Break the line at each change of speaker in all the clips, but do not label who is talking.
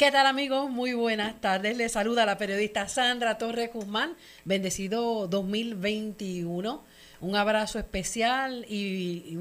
¿Qué tal amigos? Muy buenas tardes. Les saluda la periodista Sandra Torres Guzmán. Bendecido 2021. Un abrazo especial y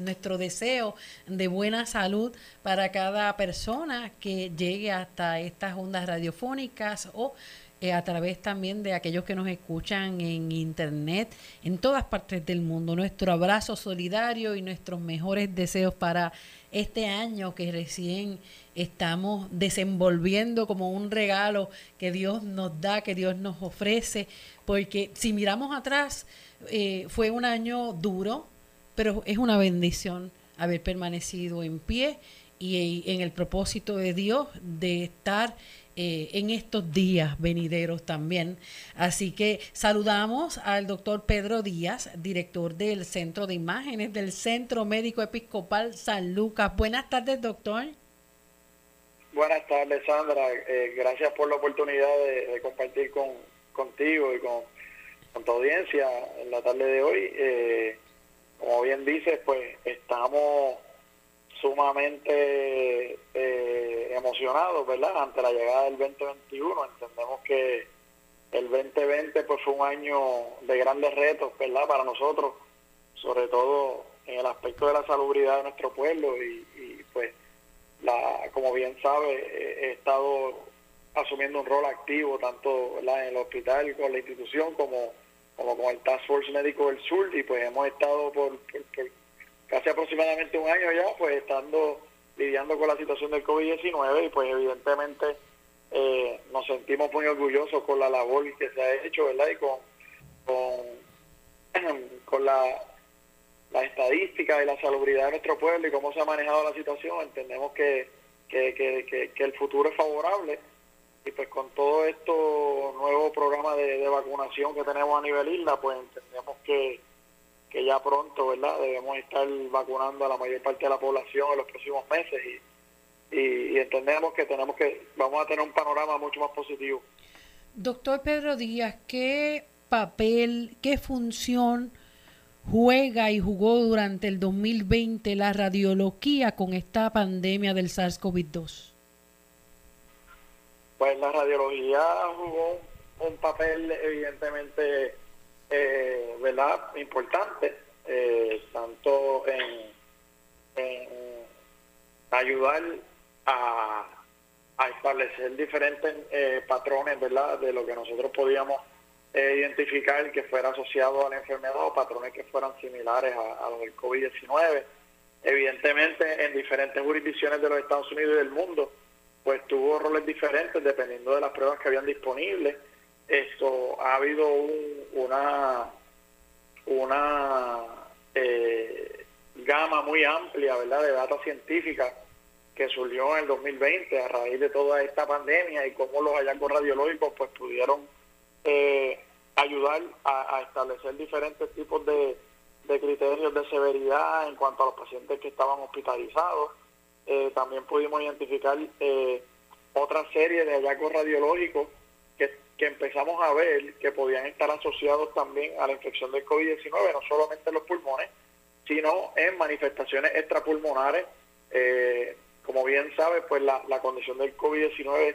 nuestro deseo de buena salud para cada persona que llegue hasta estas ondas radiofónicas o eh, a través también de aquellos que nos escuchan en internet en todas partes del mundo. Nuestro abrazo solidario y nuestros mejores deseos para este año que recién estamos desenvolviendo como un regalo que Dios nos da, que Dios nos ofrece, porque si miramos atrás, eh, fue un año duro, pero es una bendición haber permanecido en pie y en el propósito de Dios de estar eh, en estos días venideros también. Así que saludamos al doctor Pedro Díaz, director del Centro de Imágenes del Centro Médico Episcopal San Lucas. Buenas tardes, doctor.
Buenas tardes, Sandra. Eh, gracias por la oportunidad de, compartir con, contigo y con, tu audiencia en la tarde de hoy. Eh, como bien dices, pues estamos sumamente eh, emocionados, ¿verdad? Ante la llegada del 2021. Entendemos que el 2020 pues fue un año de grandes retos, ¿verdad? Para nosotros, sobre todo en el aspecto de la salubridad de nuestro pueblo y, pues, la, como bien sabe, he estado asumiendo un rol activo tanto en el hospital con la institución como, como con el Task Force Médico del Sur y pues hemos estado por casi aproximadamente un año ya, pues estando lidiando con la situación del COVID-19 y pues evidentemente eh, nos sentimos muy orgullosos con la labor que se ha hecho, ¿verdad? Y con, con, la, la estadística y la salubridad de nuestro pueblo y cómo se ha manejado la situación, entendemos que, que, que, que, el futuro es favorable y pues con todo esto nuevo programa de, de vacunación que tenemos a nivel isla, pues entendemos que que ya pronto, ¿verdad? Debemos estar vacunando a la mayor parte de la población en los próximos meses y, y, entendemos que tenemos que, vamos a tener un panorama mucho más positivo.
Doctor Pedro Díaz, ¿qué papel, qué función juega y jugó durante el 2020 la radiología con esta pandemia del SARS-CoV-2?
Pues la radiología jugó un papel evidentemente eh, ¿verdad? importante, eh, tanto en, ayudar a, establecer diferentes eh, patrones ¿verdad? de lo que nosotros podíamos eh, identificar que fuera asociado a la enfermedad o patrones que fueran similares a, a los del COVID-19. Evidentemente, en diferentes jurisdicciones de los Estados Unidos y del mundo, pues tuvo roles diferentes dependiendo de las pruebas que habían disponibles esto ha habido una una eh, gama muy amplia verdad de data científica que surgió en el 2020 a raíz de toda esta pandemia y cómo los hallazgos radiológicos pues pudieron eh, ayudar a, establecer diferentes tipos de, criterios de severidad en cuanto a los pacientes que estaban hospitalizados. Eh, también pudimos identificar otra serie de hallazgos radiológicos que empezamos a ver que podían estar asociados también a la infección del COVID-19, no solamente en los pulmones, sino en manifestaciones extrapulmonares. Eh, como bien sabe, pues la, condición del COVID-19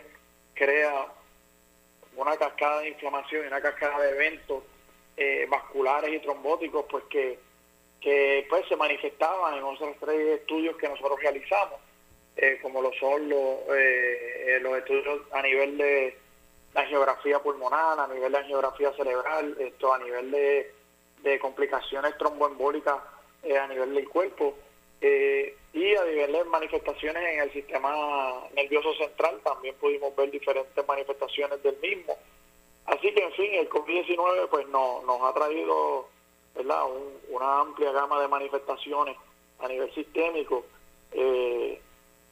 crea una cascada de inflamación y una cascada de eventos eh, vasculares y trombóticos, pues que, que pues se manifestaban en otros tres estudios que nosotros realizamos, eh, como lo son los, los estudios a nivel de la geografía pulmonar, a nivel de geografía cerebral, esto a nivel de, complicaciones tromboembólicas eh, a nivel del cuerpo eh, y a nivel de manifestaciones en el sistema nervioso central también pudimos ver diferentes manifestaciones del mismo. Así que en fin, el COVID-19 pues no, nos ha traído ¿verdad? una amplia gama de manifestaciones a nivel sistémico eh,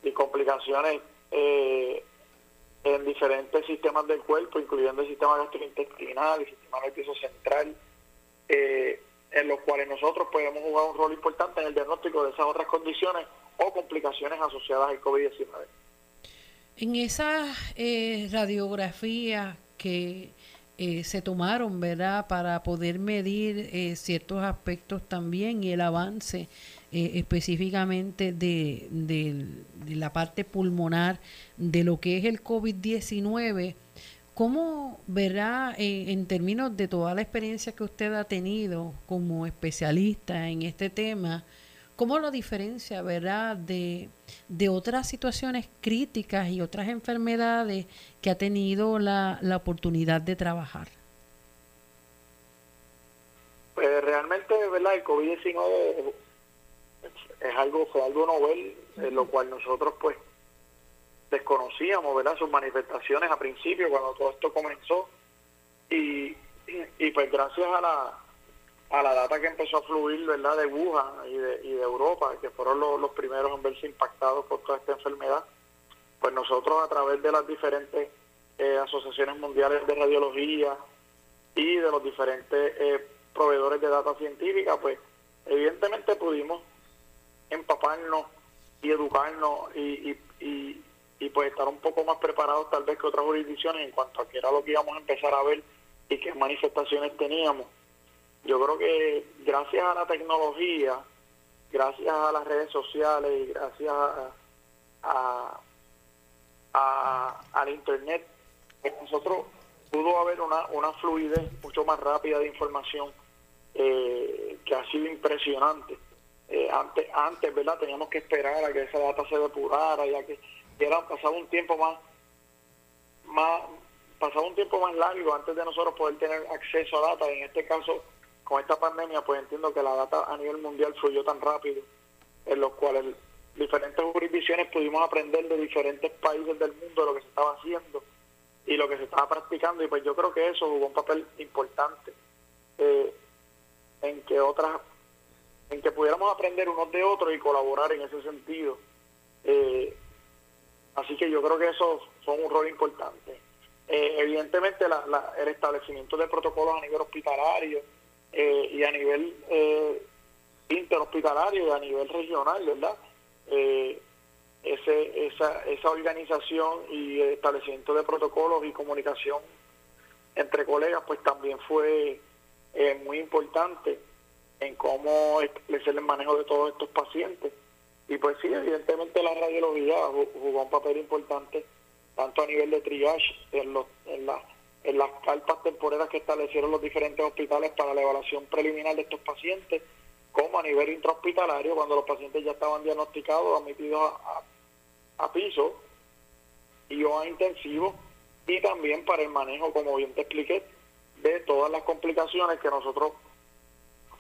y complicaciones eh, en diferentes sistemas del cuerpo, incluyendo el sistema gastrointestinal, el sistema nervioso central, eh, en los cuales nosotros podemos jugar un rol importante en el diagnóstico de esas otras condiciones o complicaciones asociadas al COVID-19.
En esas eh, radiografías que eh, se tomaron, ¿verdad?, para poder medir ciertos aspectos también y el avance eh, específicamente de, de, la parte pulmonar de lo que es el COVID-19, ¿cómo verá en términos de toda la experiencia que usted ha tenido como especialista en este tema? ¿Cómo lo diferencia, verdad, de, de otras situaciones críticas y otras enfermedades que ha tenido la, la oportunidad de trabajar?
Pues realmente, ¿verdad? El COVID-19 es algo, fue algo novel, en lo cual nosotros pues desconocíamos, ¿verdad? Sus manifestaciones a principio cuando todo esto comenzó y, y pues gracias a la a la data que empezó a fluir, ¿verdad? De Wuhan y de, y de Europa, que fueron los, los primeros en verse impactados por toda esta enfermedad, pues nosotros a través de las diferentes eh, asociaciones mundiales de radiología y de los diferentes eh, proveedores de data científica, pues evidentemente pudimos empaparnos y educarnos y, y, y, pues estar un poco más preparados tal vez que otras jurisdicciones en cuanto a qué era lo que íbamos a empezar a ver y qué manifestaciones teníamos. Yo creo que gracias a la tecnología, gracias a las redes sociales y gracias a, a, al internet, nosotros pudo haber una, una fluidez mucho más rápida de información eh, que ha sido impresionante. Eh, antes, antes, ¿verdad? Teníamos que esperar a que esa data se depurara, ya que era pasado un tiempo más, más, pasado un tiempo más largo antes de nosotros poder tener acceso a data. En este caso, con esta pandemia, pues entiendo que la data a nivel mundial fluyó tan rápido, en los cuales diferentes jurisdicciones pudimos aprender de diferentes países del mundo lo que se estaba haciendo y lo que se estaba practicando, y pues yo creo que eso jugó un papel importante. Eh, en que otras, en que pudiéramos aprender unos de otros y colaborar en ese sentido. Eh, así que yo creo que eso son un rol importante. Eh, evidentemente el establecimiento de protocolos a nivel hospitalario eh, y a nivel interhospitalario y a nivel regional, ¿verdad? ese, esa, esa organización y establecimiento de protocolos y comunicación entre colegas, pues también fue es muy importante en cómo establecer el manejo de todos estos pacientes. Y pues sí, evidentemente la radiología jugó un papel importante tanto a nivel de triage en, los, en, la, en las carpas temporeras que establecieron los diferentes hospitales para la evaluación preliminar de estos pacientes, como a nivel intrahospitalario, cuando los pacientes ya estaban diagnosticados, admitidos a, a piso y o a intensivo, y también para el manejo, como bien te expliqué, de todas las complicaciones que nosotros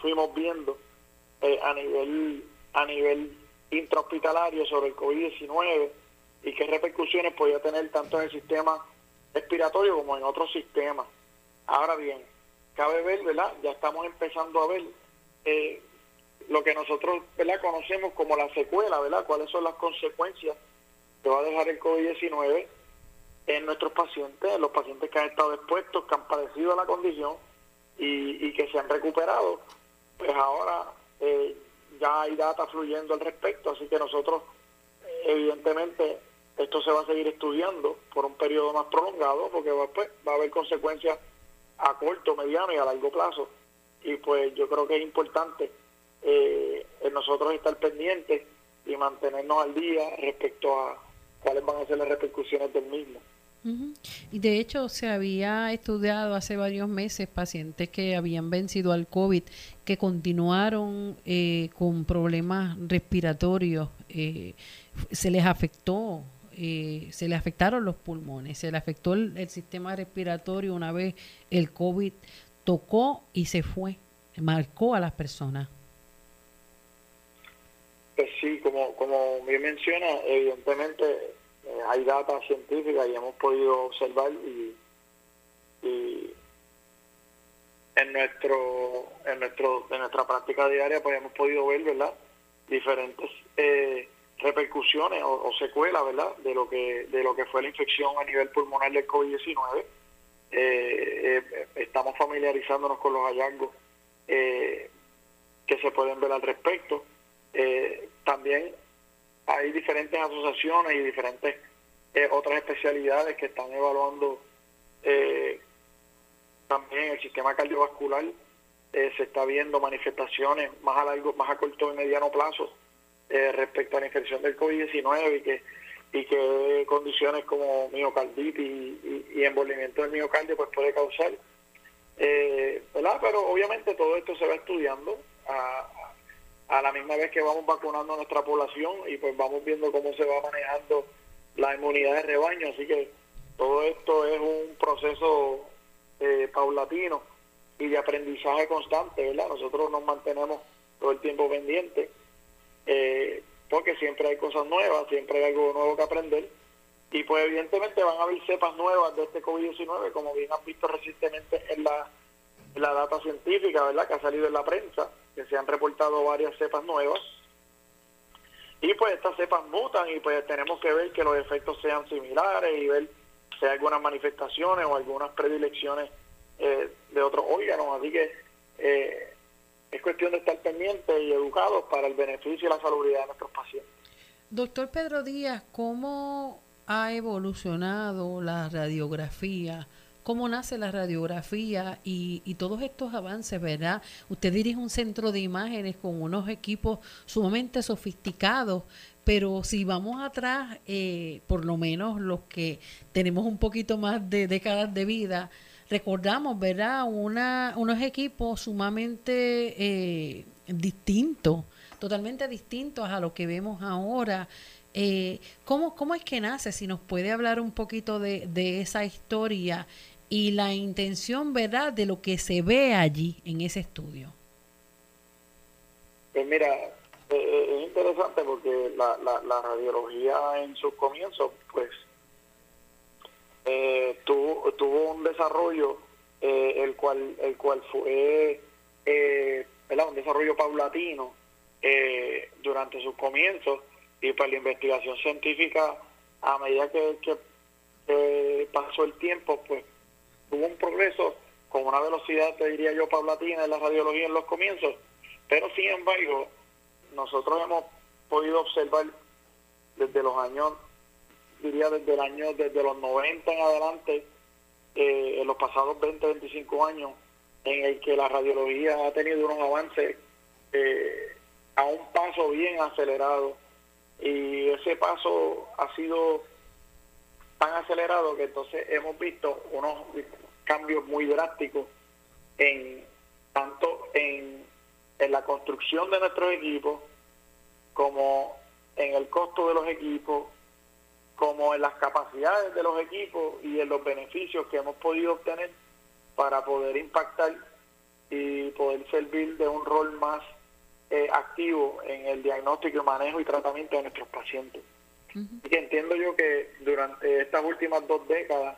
fuimos viendo eh, a nivel a nivel intrahospitalario sobre el COVID-19 y qué repercusiones podía tener tanto en el sistema respiratorio como en otros sistemas. Ahora bien, cabe ver, ¿verdad? Ya estamos empezando a ver eh, lo que nosotros, ¿verdad? Conocemos como la secuela, ¿verdad? ¿Cuáles son las consecuencias que va a dejar el COVID-19 en nuestros pacientes, en los pacientes que han estado expuestos, que han padecido la condición y, que se han recuperado, pues ahora eh, ya hay data fluyendo al respecto, así que nosotros, evidentemente, esto se va a seguir estudiando por un periodo más prolongado, porque va, pues, va a haber consecuencias a corto, mediano y a largo plazo. Y pues yo creo que es importante eh, nosotros estar pendientes y mantenernos al día respecto a cuáles van a ser las repercusiones del mismo.
Y de hecho se había estudiado hace varios meses pacientes que habían vencido al COVID, que continuaron eh, con problemas respiratorios, eh, se les afectó, eh, se les afectaron los pulmones, se les afectó el, sistema respiratorio una vez el COVID tocó y se fue, marcó a las personas.
Pues sí, como, como bien menciona, evidentemente eh, hay data científica y hemos podido observar y, en nuestro en nuestro en nuestra práctica diaria pues hemos podido ver verdad diferentes eh, repercusiones o, secuelas verdad de lo que de lo que fue la infección a nivel pulmonar del covid 19 eh, estamos familiarizándonos con los hallazgos que se pueden ver al respecto. También hay diferentes asociaciones y diferentes eh, otras especialidades que están evaluando eh, también el sistema cardiovascular. Eh, se está viendo manifestaciones más a largo, más a corto y mediano plazo eh, respecto a la infección del COVID-19 y que y que condiciones como miocarditis y, y, envolvimiento del miocardio pues puede causar. Eh, ¿verdad? Pero obviamente todo esto se va estudiando a, a la misma vez que vamos vacunando a nuestra población y pues vamos viendo cómo se va manejando la inmunidad de rebaño. Así que todo esto es un proceso eh, paulatino y de aprendizaje constante, ¿verdad? Nosotros nos mantenemos todo el tiempo pendientes. Eh, porque siempre hay cosas nuevas, siempre hay algo nuevo que aprender. Y pues evidentemente van a haber cepas nuevas de este COVID-19, como bien han visto recientemente en la, la data científica, ¿verdad? Que ha salido en la prensa, que se han reportado varias cepas nuevas. Y pues estas cepas mutan y pues tenemos que ver que los efectos sean similares y ver si hay algunas manifestaciones o algunas predilecciones eh, de otros órganos. Así que eh, es cuestión de estar pendientes y educados para el beneficio y la salubridad de nuestros pacientes.
Doctor Pedro Díaz, ¿cómo ha evolucionado la radiografía? ¿Cómo nace la radiografía y, y todos estos avances, verdad? Usted dirige un centro de imágenes con unos equipos sumamente sofisticados, pero si vamos atrás, eh, por lo menos los que tenemos un poquito más de décadas de vida, recordamos, ¿verdad? Una, unos equipos sumamente eh, distintos, totalmente distintos a lo que vemos ahora. Eh, ¿cómo, ¿Cómo es que nace? Si nos puede hablar un poquito de, de esa historia y la intención, ¿verdad?, de lo que se ve allí en ese estudio.
Pues mira, eh, es interesante porque la, la, la radiología en sus comienzos, pues eh, tuvo, tuvo un desarrollo eh, el cual el cual fue eh, un desarrollo paulatino eh, durante sus comienzos y pues la investigación científica a medida que, que pasó el tiempo pues tuvo un progreso con una velocidad te diría yo paulatina en la radiología en los comienzos. Pero sin embargo nosotros hemos podido observar desde los años diría desde el año, desde los 90 en adelante, eh, en los pasados 20, 25 años, en el que la radiología ha tenido unos avances eh, a un paso bien acelerado. Y ese paso ha sido tan acelerado que entonces hemos visto unos cambios muy drásticos en tanto en, en la construcción de nuestros equipos como en el costo de los equipos como en las capacidades de los equipos y en los beneficios que hemos podido obtener para poder impactar y poder servir de un rol más eh, activo en el diagnóstico, manejo y tratamiento de nuestros pacientes. Y que entiendo yo que durante estas últimas dos décadas,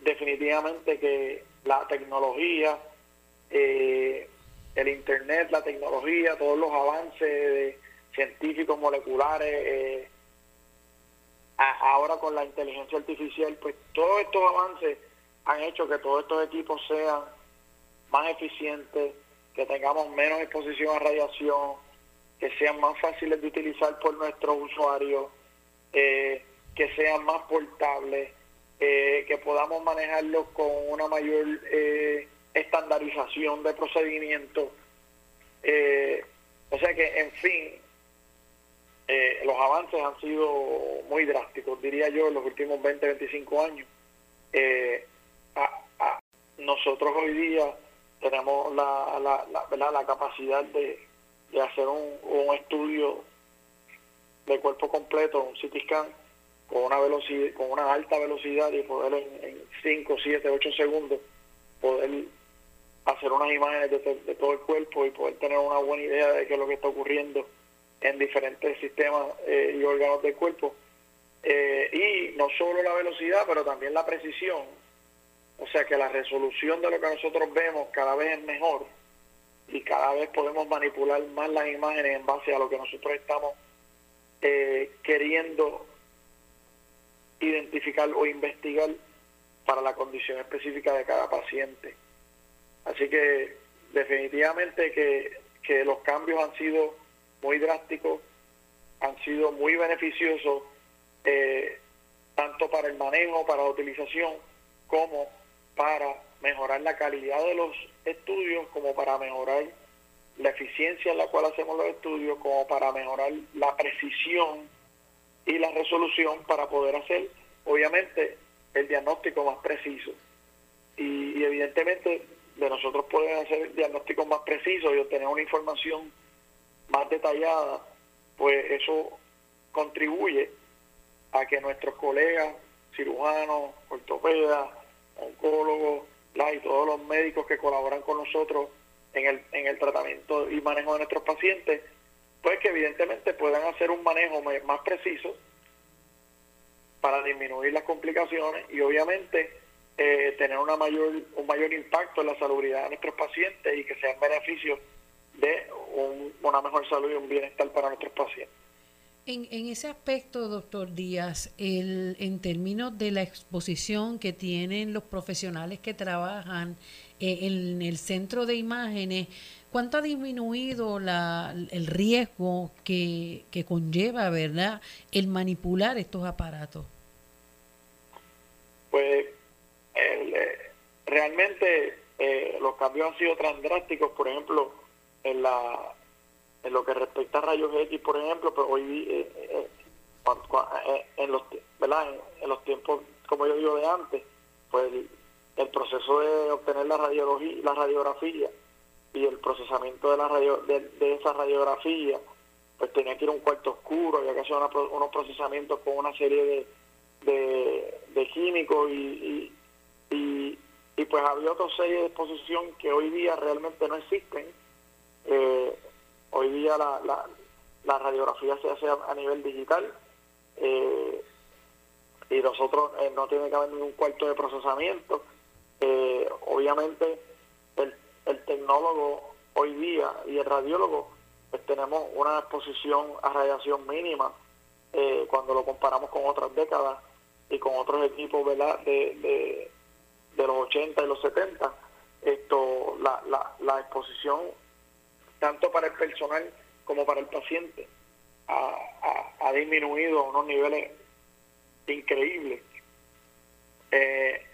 definitivamente que la tecnología, eh, el Internet, la tecnología, todos los avances científicos moleculares, eh, ahora con la inteligencia artificial, pues todos estos avances han hecho que todos estos equipos sean más eficientes, que tengamos menos exposición a radiación, que sean más fáciles de utilizar por nuestros usuarios, eh, que sean más portables, eh, que podamos manejarlos con una mayor eh, estandarización de procedimientos. o sea que, en fin, eh, los avances han sido muy drásticos, diría yo, en los últimos 20, 25 años. Eh, nosotros hoy día tenemos la, la, la, capacidad de, hacer un, un, estudio de cuerpo completo, un CT scan, con una velocidad, con una alta velocidad y poder en, 5, 7, 8 segundos poder hacer unas imágenes de, de todo el cuerpo y poder tener una buena idea de qué es lo que está ocurriendo en diferentes sistemas eh, y órganos del cuerpo. Eh, y no solo la velocidad, pero también la precisión. O sea que la resolución de lo que nosotros vemos cada vez es mejor y cada vez podemos manipular más las imágenes en base a lo que nosotros estamos eh, queriendo identificar o investigar para la condición específica de cada paciente. Así que definitivamente que, que los cambios han sido muy drásticos, han sido muy beneficiosos eh, tanto para el manejo, para la utilización, como para mejorar la calidad de los estudios, como para mejorar la eficiencia en la cual hacemos los estudios, como para mejorar la precisión y la resolución para poder hacer, obviamente, el diagnóstico más preciso. Y, evidentemente, de nosotros poder hacer diagnósticos más precisos y obtener una información más detallada, pues eso contribuye a que nuestros colegas, cirujanos, ortopedas, oncólogos, y todos los médicos que colaboran con nosotros en el, en el tratamiento y manejo de nuestros pacientes, pues que evidentemente puedan hacer un manejo más preciso para disminuir las complicaciones y obviamente eh, tener una mayor, un mayor impacto en la salubridad de nuestros pacientes y que sean beneficios de una mejor salud y un bienestar para nuestros pacientes.
En, en ese aspecto, doctor Díaz, el, en términos de la exposición que tienen los profesionales que trabajan eh, en el centro de imágenes, ¿cuánto ha disminuido la, el riesgo que, que conlleva, verdad, el manipular estos aparatos?
Pues eh, realmente eh, los cambios han sido tan drásticos, por ejemplo, en la en lo que respecta a rayos X, por ejemplo, pues hoy eh, eh, eh, en los ¿verdad? En, los tiempos, como yo digo de antes, pues el, proceso de obtener la radiología, la radiografía y el procesamiento de la radio, de, esa radiografía, pues tenía que ir a un cuarto oscuro, había que hacer unos procesamientos con una serie de, de, químicos y, y, y, pues había otra serie de exposición que hoy día realmente no existen. Eh, Hoy día la, la, radiografía se hace a, nivel digital eh, y nosotros eh, no tiene que haber ningún cuarto de procesamiento. Eh, obviamente el, el tecnólogo hoy día y el radiólogo pues tenemos una exposición a radiación mínima cuando lo comparamos con otras décadas y con otros equipos ¿verdad? De, de, de los 80 y los 70 esto la, la, la exposición tanto para el personal como para el paciente, ha, disminuido a unos niveles increíbles. Eh,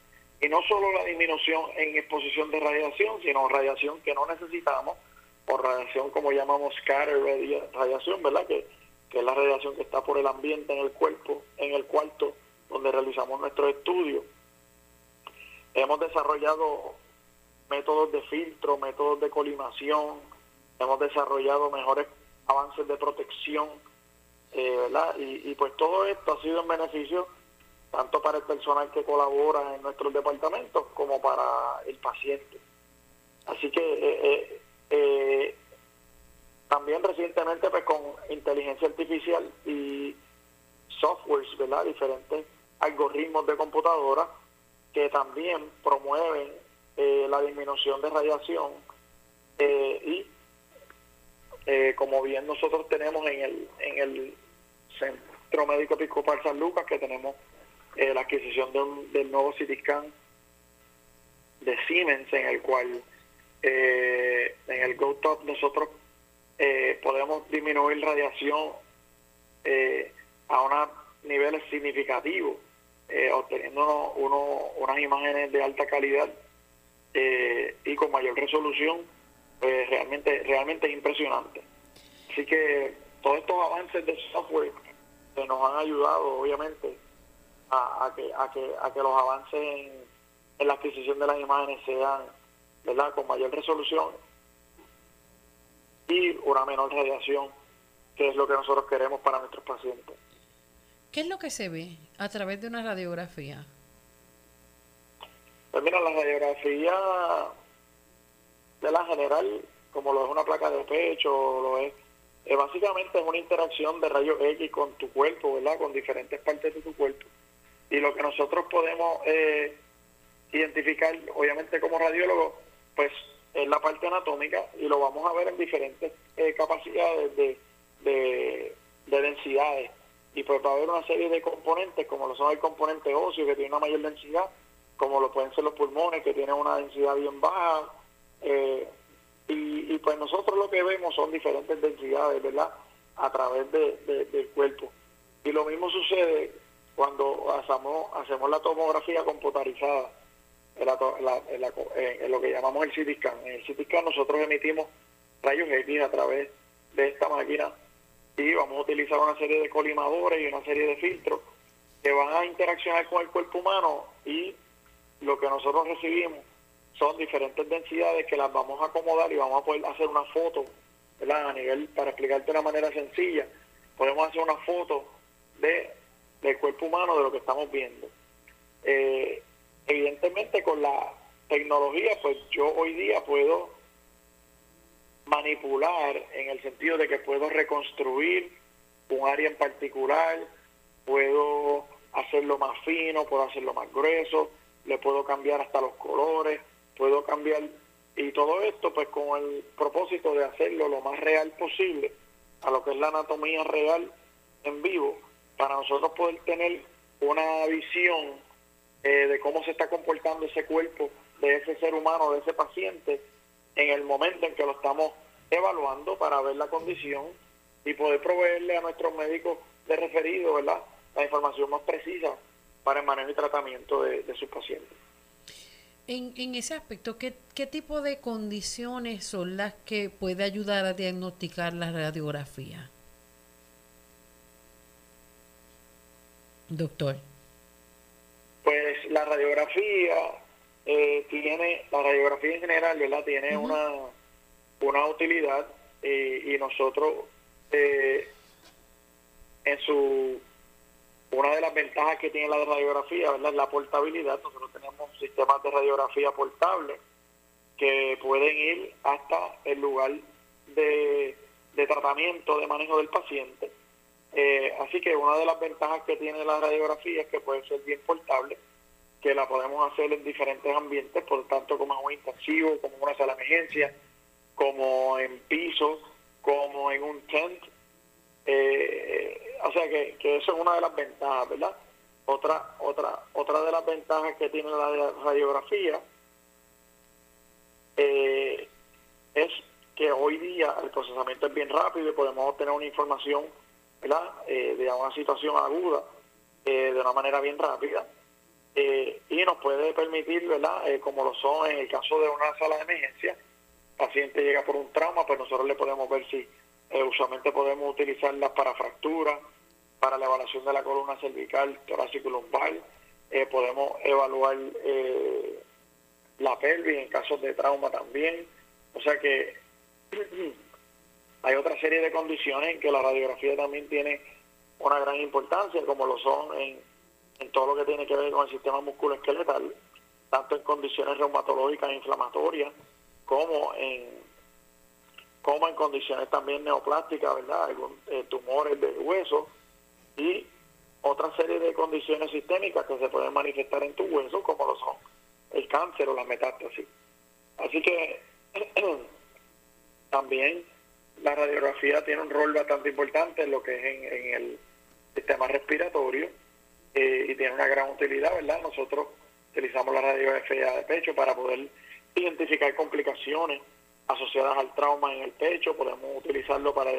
y no solo la disminución en exposición de radiación, sino radiación que no necesitamos, o radiación como llamamos scatter radiación, ¿verdad? Que, que es la radiación que está por el ambiente en el cuerpo, en el cuarto donde realizamos nuestros estudios. Hemos desarrollado métodos de filtro, métodos de colimación, hemos desarrollado mejores avances de protección, eh, ¿verdad? Y, pues todo esto ha sido en beneficio tanto para el personal que colabora en nuestros departamentos como para el paciente. Así que eh, eh, también recientemente pues con inteligencia artificial y softwares, ¿verdad? Diferentes algoritmos de computadora que también promueven la disminución de radiación y eh, como bien nosotros tenemos en el, en el Centro Médico Episcopal San Lucas, que tenemos eh, la adquisición del nuevo CityScan de Siemens, en el cual eh, en el GoTop nosotros podemos disminuir radiación a unos niveles significativos, obteniendo unas imágenes de alta calidad y con mayor resolución pues realmente, realmente es impresionante. Así que todos estos avances de software que nos han ayudado, obviamente, a, que, a, que, a que los avances en, la adquisición de las imágenes sean ¿verdad? con mayor resolución y una menor radiación, que es lo que nosotros queremos para nuestros pacientes.
¿Qué es lo que se ve a través de una radiografía?
Pues mira, la radiografía de la general, como lo es una placa de pecho, lo es, eh, básicamente es una interacción de rayos X con tu cuerpo, ¿verdad? Con diferentes partes de tu cuerpo. Y lo que nosotros podemos eh, identificar, obviamente como radiólogo, pues es la parte anatómica y lo vamos a ver en diferentes eh, capacidades de, de, de, densidades. Y pues va a haber una serie de componentes, como lo son el componente óseo, que tiene una mayor densidad, como lo pueden ser los pulmones, que tienen una densidad bien baja, eh, y, pues nosotros lo que vemos son diferentes densidades, ¿verdad? A través de, del cuerpo. Y lo mismo sucede cuando hacemos, hacemos la tomografía computarizada. lo que llamamos el CT. En el CT nosotros emitimos rayos X a través de esta máquina y vamos a utilizar una serie de colimadores y una serie de filtros que van a interaccionar con el cuerpo humano y lo que nosotros recibimos son diferentes densidades que las vamos a acomodar y vamos a poder hacer una foto, ¿verdad? A nivel, para explicarte de una manera sencilla, podemos hacer una foto de, del cuerpo humano de lo que estamos viendo. Eh, evidentemente con la tecnología, pues yo hoy día puedo manipular en el sentido de que puedo reconstruir un área en particular, puedo hacerlo más fino, puedo hacerlo más grueso, le puedo cambiar hasta los colores, puedo cambiar y todo esto pues con el propósito de hacerlo lo más real posible a lo que es la anatomía real en vivo para nosotros poder tener una visión eh, de cómo se está comportando ese cuerpo de ese ser humano, de ese paciente, en el momento en que lo estamos evaluando para ver la condición y poder proveerle a nuestros médicos de referido, ¿verdad? La información más precisa para el manejo y tratamiento de, sus pacientes.
En, en ese aspecto, ¿qué, ¿qué tipo de condiciones son las que puede ayudar a diagnosticar la radiografía? Doctor.
Pues la radiografía eh, tiene, la radiografía en general, ¿verdad? Tiene una, una utilidad y nosotros eh, en su una de las ventajas que tiene la radiografía ¿verdad? es la portabilidad. Nosotros tenemos sistemas de radiografía portable que pueden ir hasta el lugar de, de tratamiento, de manejo del paciente. Eh, así que una de las ventajas que tiene la radiografía es que puede ser bien portable que la podemos hacer en diferentes ambientes, por tanto como en un intensivo, como en una sala de emergencia, como en piso, como en un tent. Eh, o sea que, eso es una de las ventajas, ¿verdad? Otra, otra, otra de las ventajas que tiene la radiografía eh, es que hoy día el procesamiento es bien rápido y podemos obtener una información, ¿verdad? Eh, de una situación aguda de una manera bien rápida eh, y nos puede permitir, ¿verdad? Eh, como lo son en el caso de una sala de emergencia, el paciente llega por un trauma, pues nosotros le podemos ver si eh, usualmente podemos utilizarlas para fracturas, para la evaluación de la columna cervical, torácico lumbar, podemos evaluar la pelvis en casos de trauma también. O sea que hay otra serie de condiciones en que la radiografía también tiene una gran importancia, como lo son en en todo lo que tiene que ver con el sistema musculoesqueletal, tanto en condiciones reumatológicas e inflamatorias, como en como en condiciones también neoplásticas, ¿verdad? Algún, eh, tumores de hueso y otra serie de condiciones sistémicas que se pueden manifestar en tu hueso, como lo son el cáncer o la metástasis. Así que también la radiografía tiene un rol bastante importante en lo que es en el sistema respiratorio, eh, y tiene una gran utilidad, ¿verdad? Nosotros utilizamos la radiografía de pecho para poder identificar complicaciones asociadas al trauma en el pecho, podemos utilizarlo para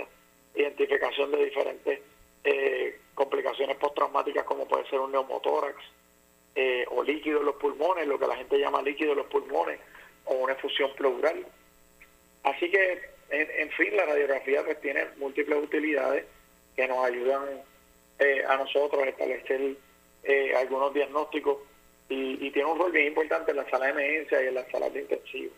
identificación de diferentes eh, complicaciones postraumáticas como puede ser un neumotórax eh, o líquido en los pulmones, lo que la gente llama líquido en los pulmones o una efusión pleural. Así que, en, fin, la radiografía pues tiene múltiples utilidades que nos ayudan eh, a nosotros establecer eh, algunos diagnósticos y, tiene un rol bien importante en la sala de emergencia y en las salas de intensivo.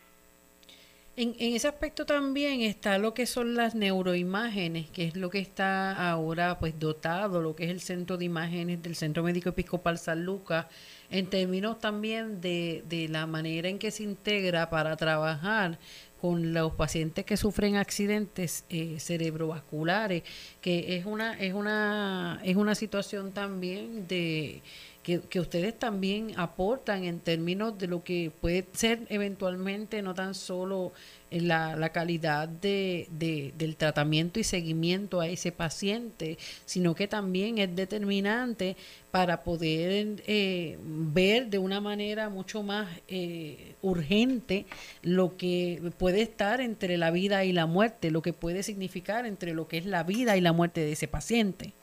En, en, ese aspecto también está lo que son las neuroimágenes, que es lo que está ahora pues dotado, lo que es el centro de imágenes del Centro Médico Episcopal San Lucas, en términos también de, de la manera en que se integra para trabajar con los pacientes que sufren accidentes eh, cerebrovasculares, que es una, es una, es una situación también de que, ustedes también aportan en términos de lo que puede ser eventualmente no tan solo la, la calidad de, del tratamiento y seguimiento a ese paciente, sino que también es determinante para poder eh, ver de una manera mucho más eh, urgente lo que puede estar entre la vida y la muerte, lo que puede significar entre lo que es la vida y la muerte de ese paciente.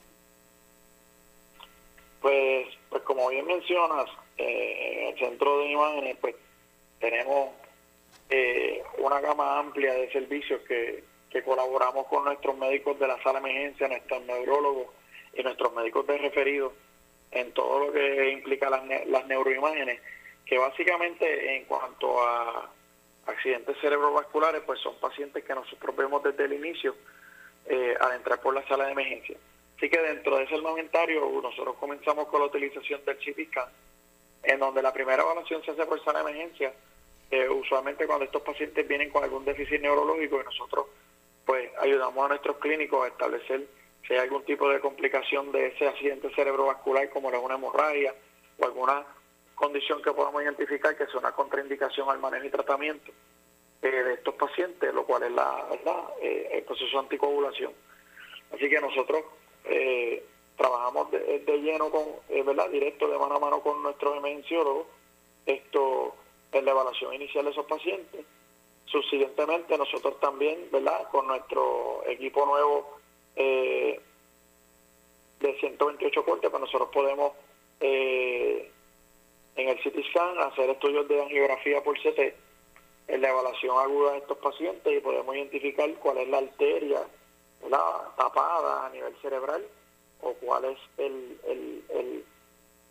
Pues, pues como bien mencionas, en el centro de imágenes, pues tenemos eh, una gama amplia de servicios que, que colaboramos con nuestros médicos de la sala de emergencia, nuestros neurólogos y nuestros médicos de referido en todo lo que implica las, las neuroimágenes, que básicamente en cuanto a accidentes cerebrovasculares, pues son pacientes que nosotros vemos desde el inicio eh, al entrar por la sala de emergencia. Así que dentro de ese armamentario nosotros comenzamos con la utilización del CT scan, en donde la primera evaluación se hace por sala de emergencia, usualmente cuando estos pacientes vienen con algún déficit neurológico y nosotros pues ayudamos a nuestros clínicos a establecer si hay algún tipo de complicación de ese accidente cerebrovascular como una hemorragia o alguna condición que podamos identificar que sea una contraindicación al manejo y tratamiento eh, de estos pacientes, lo cual es la verdad eh, el proceso de anticoagulación. Así que nosotros eh, trabajamos de, lleno con, verdad, directo de mano a mano con nuestros emergenciólogos, esto en la evaluación inicial de esos pacientes. Subsiguientemente nosotros también, ¿verdad? Con nuestro equipo nuevo de 128 cortes, pues nosotros podemos eh, en el CT hacer estudios de angiografía por CT, en la evaluación aguda de estos pacientes y podemos identificar cuál es la arteria la tapada a nivel cerebral o cuál es el, el,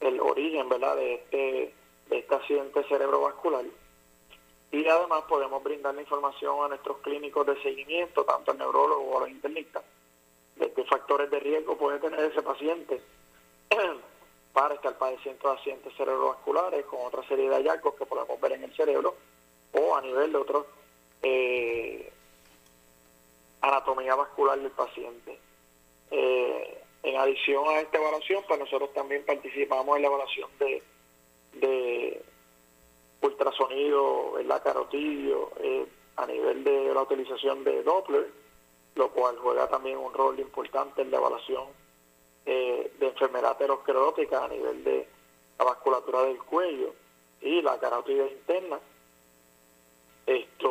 el, origen ¿verdad? de este de este accidente cerebrovascular y además podemos brindar la información a nuestros clínicos de seguimiento, tanto al neurólogo o a los internistas, de qué factores de riesgo puede tener ese paciente para estar padeciendo de accidentes cerebrovasculares con otra serie de hallazgos que podemos ver en el cerebro o a nivel de otros eh, anatomía vascular del paciente. Eh, en adición a esta evaluación, pues nosotros también participamos en la evaluación de, de ultrasonido, la carotidio, eh, a nivel de la utilización de Doppler, lo cual juega también un rol importante en la evaluación eh, de enfermedad aterosclerótica a nivel de la vasculatura del cuello y la carotidia interna. Esto,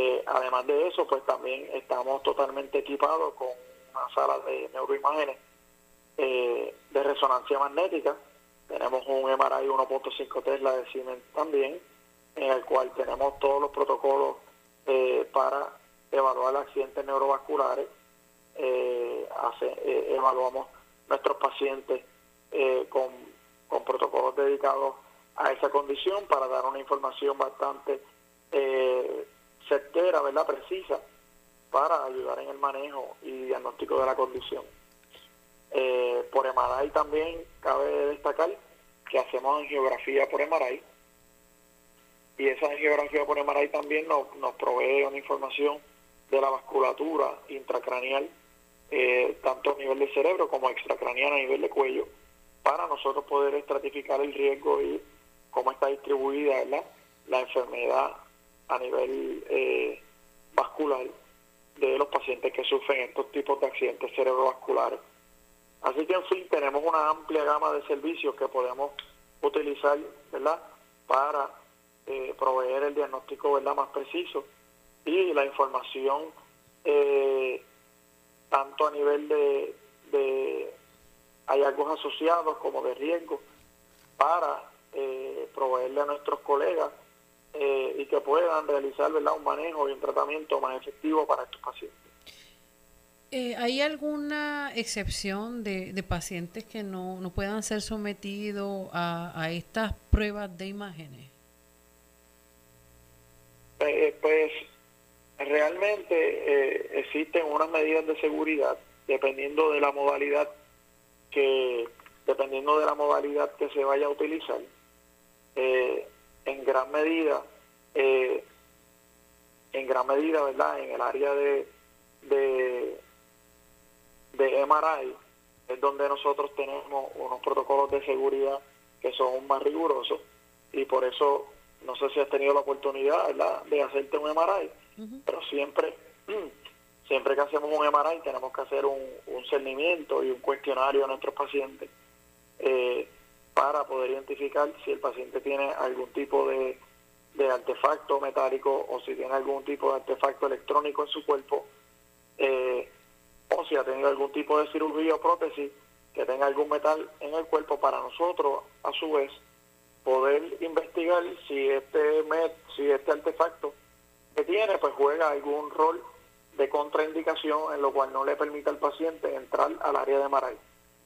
eh, además de eso, pues también estamos totalmente equipados con una sala de neuroimágenes eh, de resonancia magnética. Tenemos un MRI 1.5 Tesla de Siemens también, en el cual tenemos todos los protocolos para evaluar accidentes neurovasculares eh, eh, evaluamos nuestros pacientes eh, con, con, protocolos dedicados a esa condición para dar una información bastante eh, certera, ¿verdad? precisa, para ayudar en el manejo y diagnóstico de la condición. por MRI también cabe destacar que hacemos angiografía por MRI y esa angiografía por MRI también nos, nos provee una información de la vasculatura intracraneal eh, tanto a nivel de cerebro como extracraniana a nivel de cuello, para nosotros poder estratificar el riesgo y cómo está distribuida la enfermedad a nivel eh, vascular de los pacientes que sufren estos tipos de accidentes cerebrovasculares. Así que, en fin, tenemos una amplia gama de servicios que podemos utilizar ¿verdad? para eh, proveer el diagnóstico ¿verdad? más preciso y la información eh, tanto a nivel de, de hallazgos asociados como de riesgo, para eh, proveerle a nuestros colegas eh, y que puedan realizar ¿verdad? un manejo y un tratamiento más efectivo para estos pacientes.
Eh, ¿Hay alguna excepción de, de pacientes que no, no, puedan ser sometidos a, a estas pruebas de imágenes?
pues realmente eh, existen unas medidas de seguridad dependiendo de la modalidad que dependiendo de la modalidad que se vaya a utilizar eh, en gran medida eh, en gran medida verdad en el área de de de MRI es donde nosotros tenemos unos protocolos de seguridad que son más rigurosos. Y por eso no sé si has tenido la oportunidad ¿verdad? de hacerte un MRI pero siempre, siempre que hacemos un MRI tenemos que hacer un, un cernimiento y un cuestionario a nuestros pacientes para poder identificar si el paciente tiene algún tipo de, artefacto metálico o si tiene algún tipo de artefacto electrónico en su cuerpo eh, o si ha tenido algún tipo de cirugía o prótesis que tenga algún metal en el cuerpo para nosotros, a su vez, poder investigar si este met, si este artefacto que tiene, pues juega algún rol de contraindicación en lo cual no le permite al paciente entrar al área de Maray.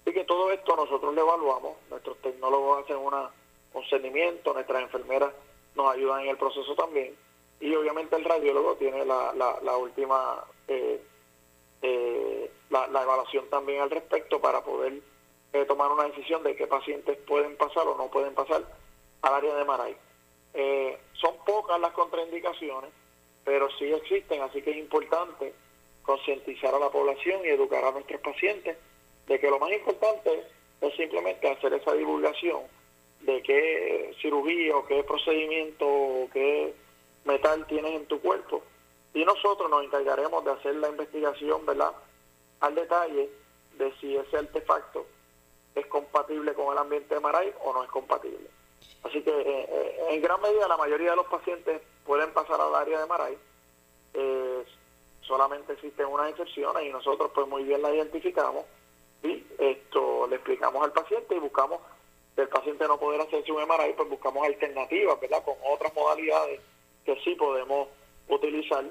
Y que todo esto nosotros le evaluamos, nuestros tecnólogos hacen una, un seguimiento, nuestras enfermeras nos ayudan en el proceso también, y obviamente el radiólogo tiene la, la, última, eh, eh, la, evaluación también al respecto para poder eh, tomar una decisión de qué pacientes pueden pasar o no pueden pasar al área de Maray. son pocas las contraindicaciones, pero sí existen, así que es importante concientizar a la población y educar a nuestros pacientes de que lo más importante es simplemente hacer esa divulgación de qué cirugía o qué procedimiento o qué metal tienes en tu cuerpo. Y nosotros nos encargaremos de hacer la investigación, ¿verdad? Al detalle de si ese artefacto es compatible con el ambiente de Maray o no es compatible. Así que eh, eh, en gran medida la mayoría de los pacientes pueden pasar al área de Maray. Eh, solamente existen unas excepciones y nosotros pues muy bien la identificamos y esto le explicamos al paciente y buscamos del paciente no poder hacerse un MRI, pues buscamos alternativas, ¿verdad? Con otras modalidades que sí podemos utilizar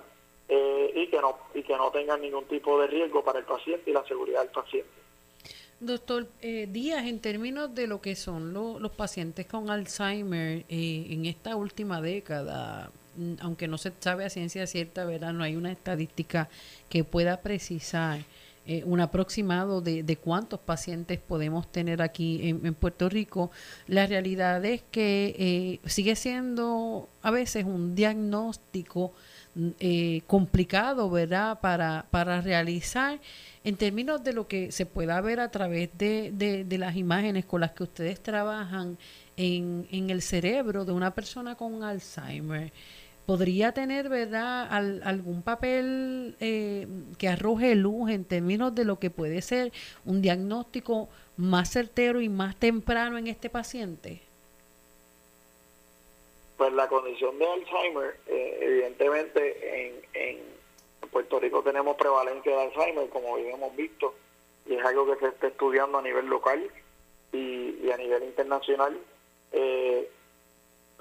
eh, y que no y que no tengan ningún tipo de riesgo para el paciente y la seguridad del paciente.
Doctor eh, Díaz, en términos de lo que son los pacientes con Alzheimer eh, en esta última década, mm, aunque no se sabe a ciencia cierta, ¿verdad? No hay una estadística que pueda precisar eh, un aproximado de, de, cuántos pacientes podemos tener aquí en, Puerto Rico. La realidad es que eh, sigue siendo a veces un diagnóstico mm, eh, complicado, ¿verdad?, para, para realizar en términos de lo que se pueda ver a través de, de, las imágenes con las que ustedes trabajan en, en el cerebro de una persona con Alzheimer podría tener, ¿verdad?, algún papel eh, que arroje luz en términos de lo que puede ser un diagnóstico más certero y más temprano en este paciente?
Pues la condición de Alzheimer, eh, evidentemente en, en, Puerto Rico tenemos prevalencia de Alzheimer, como bien hemos visto, y es algo que se está estudiando a nivel local y, a nivel internacional. Eh,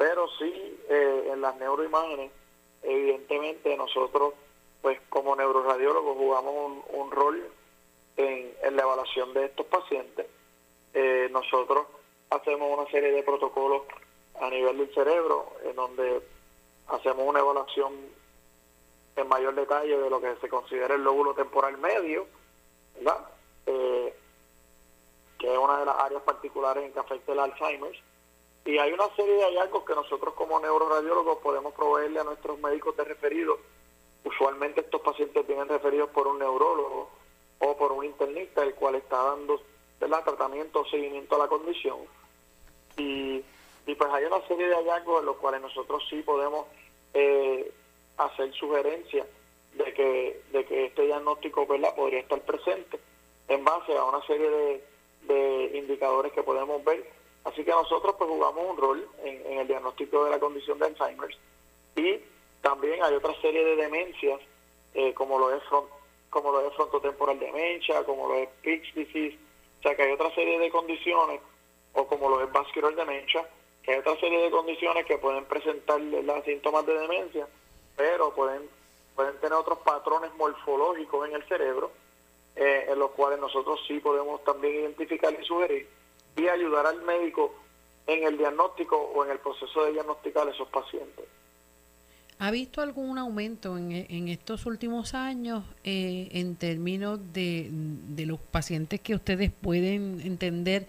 pero sí eh, en las neuroimágenes, evidentemente nosotros, pues como neuroradiólogos jugamos un, rol en, la evaluación de estos pacientes. Eh, nosotros hacemos una serie de protocolos a nivel del cerebro, en donde hacemos una evaluación en mayor detalle de lo que se considera el lóbulo temporal medio, ¿verdad? Eh, que es una de las áreas particulares en que afecta el Alzheimer y hay una serie de hallazgos que nosotros como neuroradiólogos podemos proveerle a nuestros médicos de referido. Usualmente estos pacientes vienen referidos por un neurólogo o por un internista, el cual está dando tratamiento o seguimiento a la condición. Y, y pues hay una serie de hallazgos en los cuales nosotros sí podemos eh, hacer sugerencias de que, de que este diagnóstico ¿verdad? podría estar presente en base a una serie de, de indicadores que podemos ver Así que nosotros pues jugamos un rol en, el diagnóstico de la condición de Alzheimer y también hay otra serie de demencias eh, como lo es como lo es frontotemporal demencia, como lo es Pick's disease, o sea que hay otra serie de condiciones o como lo es vascular demencia, que hay otra serie de condiciones que pueden presentar los síntomas de demencia, pero pueden pueden tener otros patrones morfológicos en el cerebro eh, en los cuales nosotros sí podemos también identificar y sugerir y ayudar al médico en el diagnóstico o en el proceso de diagnosticar a esos pacientes.
¿Ha visto algún aumento en, estos últimos años eh, en términos de, de, los pacientes que ustedes pueden entender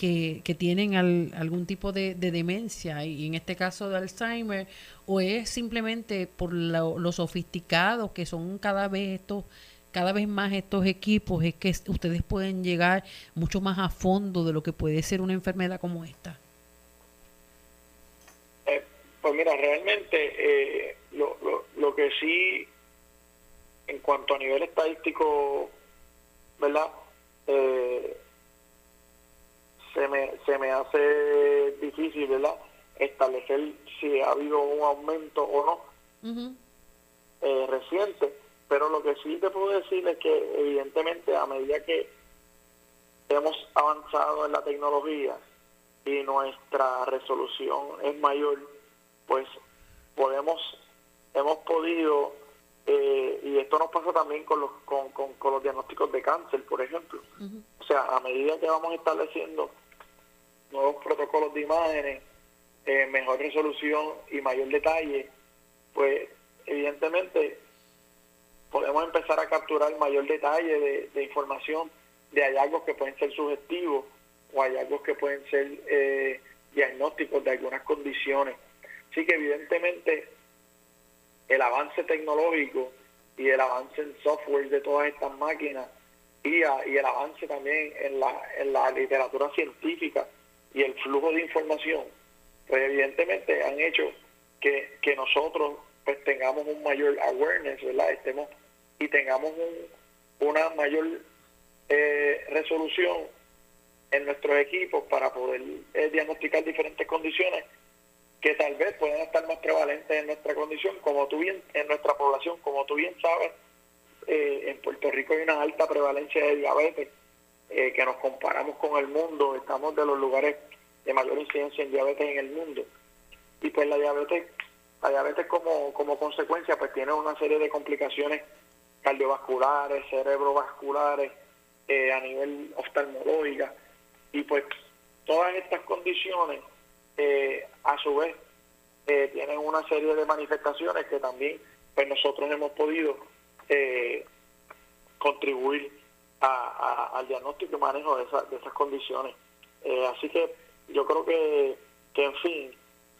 que, que tienen algún tipo de, demencia, y en este caso de Alzheimer, o es simplemente por lo, lo sofisticados que son cada vez estos cada vez más estos equipos es que ustedes pueden llegar mucho más a fondo de lo que puede ser una enfermedad como esta?
Eh, pues mira, realmente eh, lo, lo, que sí, en cuanto a nivel estadístico, ¿verdad? Eh, se, me, se me hace difícil, ¿verdad? Establecer si ha habido un aumento o no reciente pero lo que sí te puedo decir es que evidentemente a medida que hemos avanzado en la tecnología y nuestra resolución es mayor, pues podemos, hemos podido, eh, y esto nos pasa también con los, con, con, los diagnósticos de cáncer, por ejemplo. O sea, a medida que vamos estableciendo nuevos protocolos de imágenes, eh, mejor resolución y mayor detalle, pues evidentemente podemos empezar a capturar mayor detalle de, información de hallazgos que pueden ser sugestivos o hallazgos que pueden ser eh, diagnósticos de algunas condiciones. Así que evidentemente el avance tecnológico y el avance en software de todas estas máquinas y, el avance también en la, en la literatura científica y el flujo de información, pues evidentemente han hecho que, que nosotros pues tengamos un mayor awareness, ¿verdad? Estemos y tengamos un, una mayor eh, resolución en nuestros equipos para poder eh, diagnosticar diferentes condiciones que tal vez puedan estar más prevalentes en nuestra condición, como tú bien, en nuestra población, como tú bien sabes, eh, en Puerto Rico hay una alta prevalencia de diabetes, que nos comparamos con el mundo, estamos de los lugares de mayor incidencia en diabetes en el mundo. Y pues la diabetes la diabetes como, como consecuencia pues tiene una serie de complicaciones cardiovasculares, cerebrovasculares, eh, a nivel oftalmológica y pues todas estas condiciones eh, a su vez eh, tienen una serie de manifestaciones que también pues nosotros hemos podido contribuir al diagnóstico y manejo de, de esas condiciones. así que yo creo que, que en fin,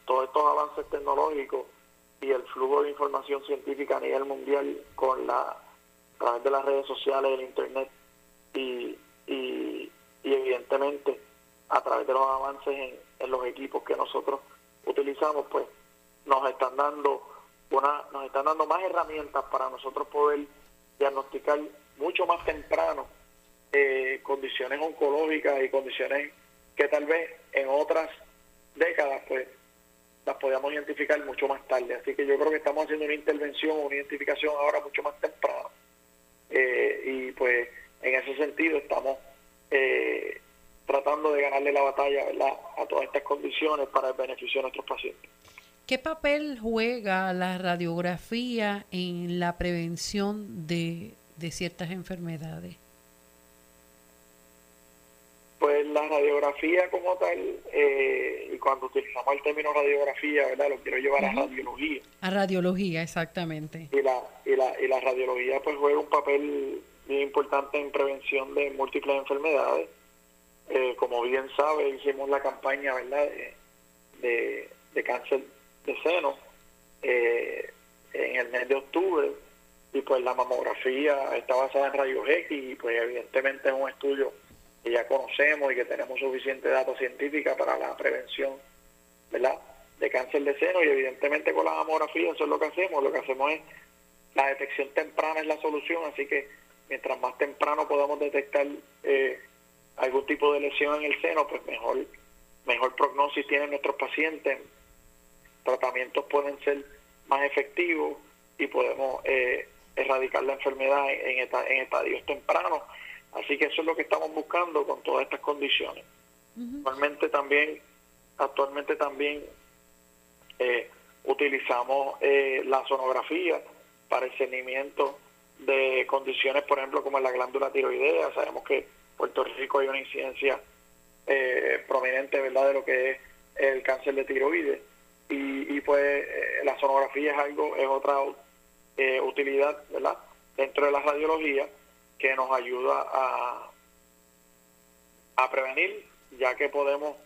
todos estos avances tecnológicos y el flujo de información científica a nivel mundial con la a través de las redes sociales, el internet y, y, evidentemente a través de los avances en, en, los equipos que nosotros utilizamos, pues nos están dando una, nos están dando más herramientas para nosotros poder diagnosticar mucho más temprano eh, condiciones oncológicas y condiciones que tal vez en otras décadas pues las podíamos identificar mucho más tarde. Así que yo creo que estamos haciendo una intervención, una identificación ahora mucho más temprano. Eh, y pues en ese sentido estamos eh, tratando de ganarle la batalla a todas estas condiciones para el beneficio de nuestros pacientes.
¿Qué papel juega la radiografía en la prevención de ciertas enfermedades?
Pues la radiografía como tal, eh, y cuando utilizamos el término radiografía, ¿verdad? Lo quiero llevar a radiología.
A radiología, exactamente.
Y la, y la, y la radiología pues juega un papel bien importante en prevención de múltiples enfermedades. Eh, como bien sabe, hicimos la campaña, ¿verdad? De, de, cáncer de seno eh, en el mes de octubre y pues la mamografía está basada en rayos X y pues evidentemente es un estudio que ya conocemos y que tenemos suficiente datos científica para la prevención ¿verdad? de cáncer de seno y evidentemente con la mamografía eso es lo que hacemos, lo que hacemos es la detección temprana es la solución, así que mientras más temprano podamos detectar eh, algún tipo de lesión en el seno, pues mejor, mejor prognosis tienen nuestros pacientes, tratamientos pueden ser más efectivos y podemos eh, erradicar la enfermedad en, en estadios tempranos Así que eso es lo que estamos buscando con todas estas condiciones. Actualmente también, actualmente también eh, utilizamos eh, la sonografía para el seguimiento de condiciones, por ejemplo, como en la glándula tiroidea. Sabemos que en Puerto Rico hay una incidencia eh, prominente, ¿verdad?, de lo que es el cáncer de tiroides. Y, y pues la sonografía es algo, es otra utilidad, ¿verdad?, dentro de la radiología que nos ayuda a, a prevenir, ya que podemos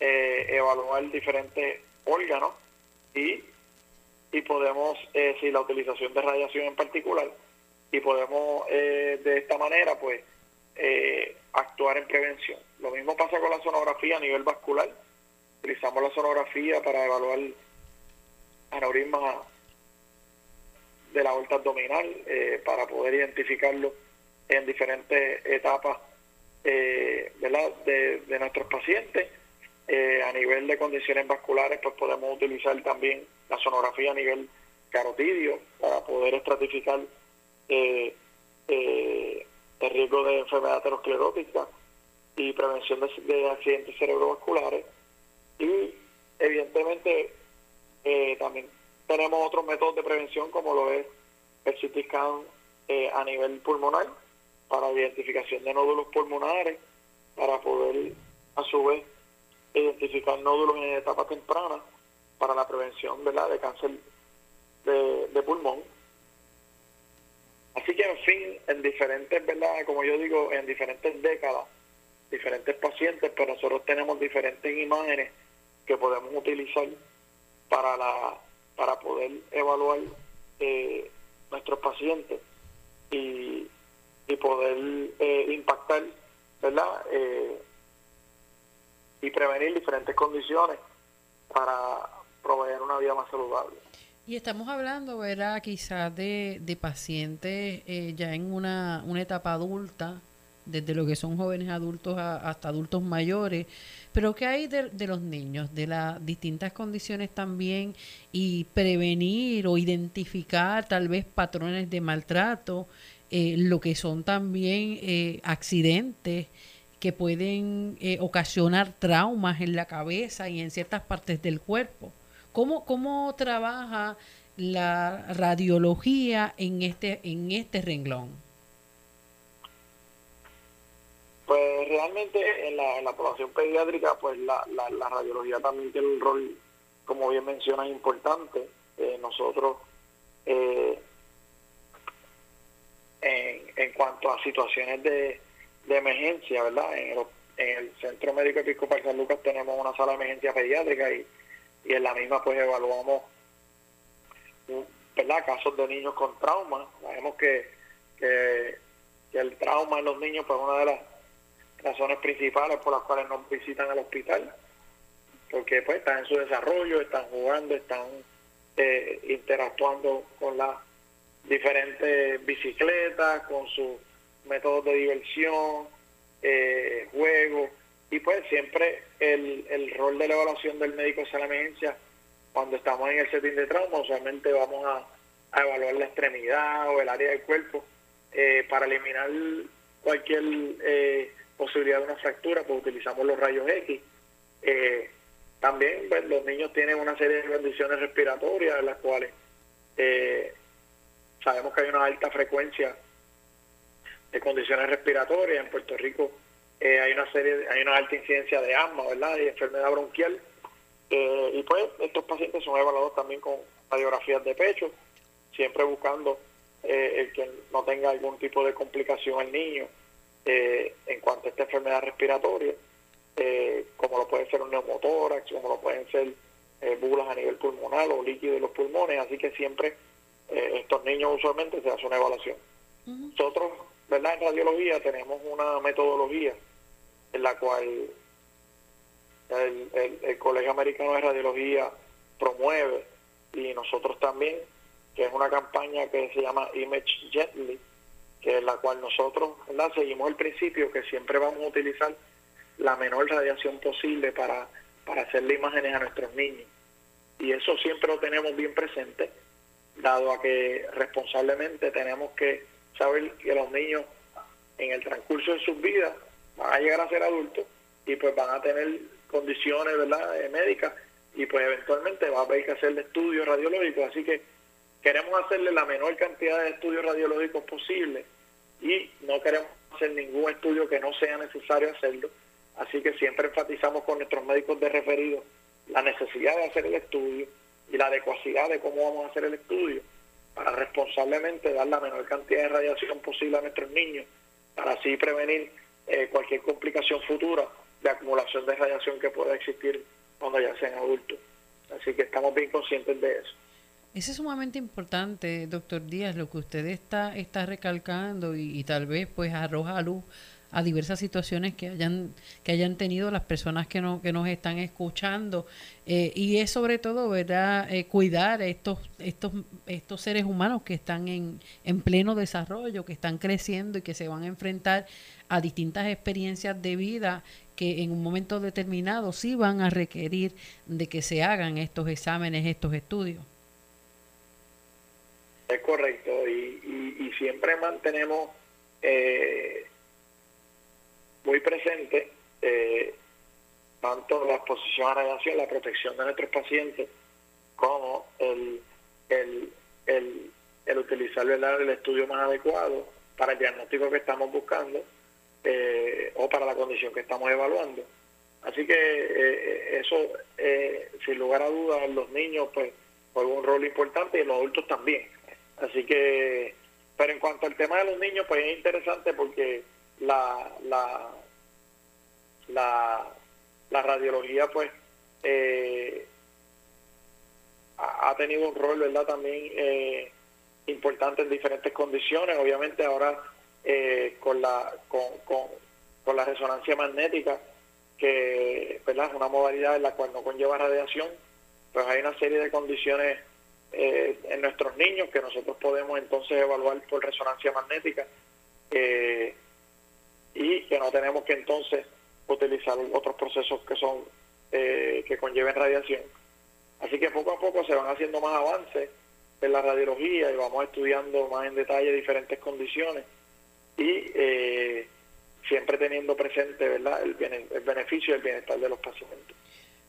eh, evaluar diferentes órganos y, y podemos, eh, si la utilización de radiación en particular, y podemos eh, de esta manera pues actuar en prevención. Lo mismo pasa con la sonografía a nivel vascular. Utilizamos la sonografía para evaluar aneurismas de la vuelta abdominal, para poder identificarlo en diferentes etapas eh, De, de, nuestros pacientes. Eh, a nivel de condiciones vasculares, pues podemos utilizar también la sonografía a nivel carotidio para poder estratificar eh, el riesgo de enfermedad aterosclerótica y prevención de, accidentes cerebrovasculares. Y evidentemente eh, también tenemos otros métodos de prevención como lo es el CT scan eh, a nivel pulmonar para identificación de nódulos pulmonares, para poder a su vez identificar nódulos en etapa temprana para la prevención ¿verdad? de cáncer de, pulmón. Así que, en fin, en diferentes, ¿verdad? Como yo digo, en diferentes décadas, diferentes pacientes, pero nosotros tenemos diferentes imágenes que podemos utilizar para la para poder evaluar eh, nuestros pacientes y, y poder eh, impactar, ¿verdad? Eh, y prevenir diferentes condiciones para proveer una vida más saludable.
Y estamos hablando, ¿verdad? Quizás de, de pacientes eh, ya en una, una etapa adulta, desde lo que son jóvenes adultos hasta adultos mayores, pero ¿qué hay de, los niños, de las distintas condiciones también y prevenir o identificar tal vez patrones de maltrato, eh, lo que son también eh, accidentes que pueden ocasionar traumas en la cabeza y en ciertas partes del cuerpo? ¿Cómo, cómo trabaja la radiología en este, en este renglón?
Pues realmente en la, en la población pediátrica, pues la, la, radiología también tiene un rol, como bien menciona, importante. Eh, nosotros, eh, en, en cuanto a situaciones de, de emergencia, ¿verdad? En el, en el Centro Médico Episcopal San Lucas tenemos una sala de emergencia pediátrica y y en la misma pues evaluamos ¿verdad? casos de niños con trauma. Sabemos que, que, el trauma en los niños pues una de las razones principales por las cuales no visitan el hospital, porque pues están en su desarrollo, están jugando, están eh, interactuando con las diferentes bicicletas, con sus métodos de diversión, eh, juegos, y pues siempre el, el rol de la evaluación del médico es la emergencia, cuando estamos en el setting de trauma, usualmente vamos a, evaluar la extremidad o el área del cuerpo eh, para eliminar cualquier eh, posibilidad de una fractura, pues utilizamos los rayos X. Eh, también pues, los niños tienen una serie de condiciones respiratorias en las cuales sabemos que hay una alta frecuencia de condiciones respiratorias. En Puerto Rico eh, hay una serie, hay una alta incidencia de asma, ¿verdad? Y enfermedad bronquial. Eh, y pues estos pacientes son evaluados también con radiografías de pecho, siempre buscando eh, el que no tenga algún tipo de complicación al niño en cuanto a esta enfermedad respiratoria, como lo puede ser un neumotórax, como lo pueden ser bulas a nivel pulmonar o líquido de los pulmones, así que siempre estos niños usualmente se hace una evaluación. Nosotros, ¿verdad? En radiología tenemos una metodología en la cual el, Colegio Americano de Radiología promueve y nosotros también, que es una campaña que se llama Image Gently, que es la cual nosotros seguimos el principio que siempre vamos a utilizar la menor radiación posible para, para hacerle imágenes a nuestros niños. Y eso siempre lo tenemos bien presente, dado a que responsablemente tenemos que saber que los niños en el transcurso de sus vidas van a llegar a ser adultos y pues van a tener condiciones verdad eh, médicas y pues eventualmente va a haber que hacerle estudios radiológicos. Así que queremos hacerle la menor cantidad de estudios radiológicos posible y no queremos hacer ningún estudio que no sea necesario hacerlo. Así que siempre enfatizamos con nuestros médicos de referido la necesidad de hacer el estudio y la adecuacidad de cómo vamos a hacer el estudio para responsablemente dar la menor cantidad de radiación posible a nuestros niños para así prevenir eh, cualquier complicación futura de acumulación de radiación que pueda existir cuando ya sean adultos. Así que estamos bien conscientes de eso.
Eso es sumamente importante, doctor Díaz, lo que usted está, está recalcando y, y tal vez pues arroja a luz a diversas situaciones que hayan que hayan tenido las personas que, no, que nos están escuchando. Eh, y es sobre todo verdad eh, cuidar estos estos estos seres humanos que están en, en pleno desarrollo que están creciendo y que se van a enfrentar a distintas experiencias de vida que en un momento determinado sí van a requerir de que se hagan estos exámenes estos estudios.
Es correcto y, y, siempre mantenemos eh, muy presente eh, tanto la exposición a radiación, la protección de nuestros pacientes, como el, el, el, el utilizar el estudio más adecuado para el diagnóstico que estamos buscando eh, o para la condición que estamos evaluando. Así que eh, eso, eh, sin lugar a dudas, los niños pues juegan un rol importante y los adultos también. Así que, pero en cuanto al tema de los niños, pues es interesante porque la, la, la, radiología pues ha tenido un rol, ¿verdad? También importante en diferentes condiciones. Obviamente ahora eh, con, la, con, con, la resonancia magnética, que ¿verdad? es una modalidad en la cual no conlleva radiación, pues hay una serie de condiciones eh, en nuestros niños que nosotros podemos entonces evaluar por resonancia magnética eh, y que no tenemos que entonces utilizar otros procesos que son que conlleven radiación. Así que poco a poco se van haciendo más avances en la radiología y vamos estudiando más en detalle diferentes condiciones y eh, siempre teniendo presente ¿verdad? El, el beneficio y el bienestar de los pacientes.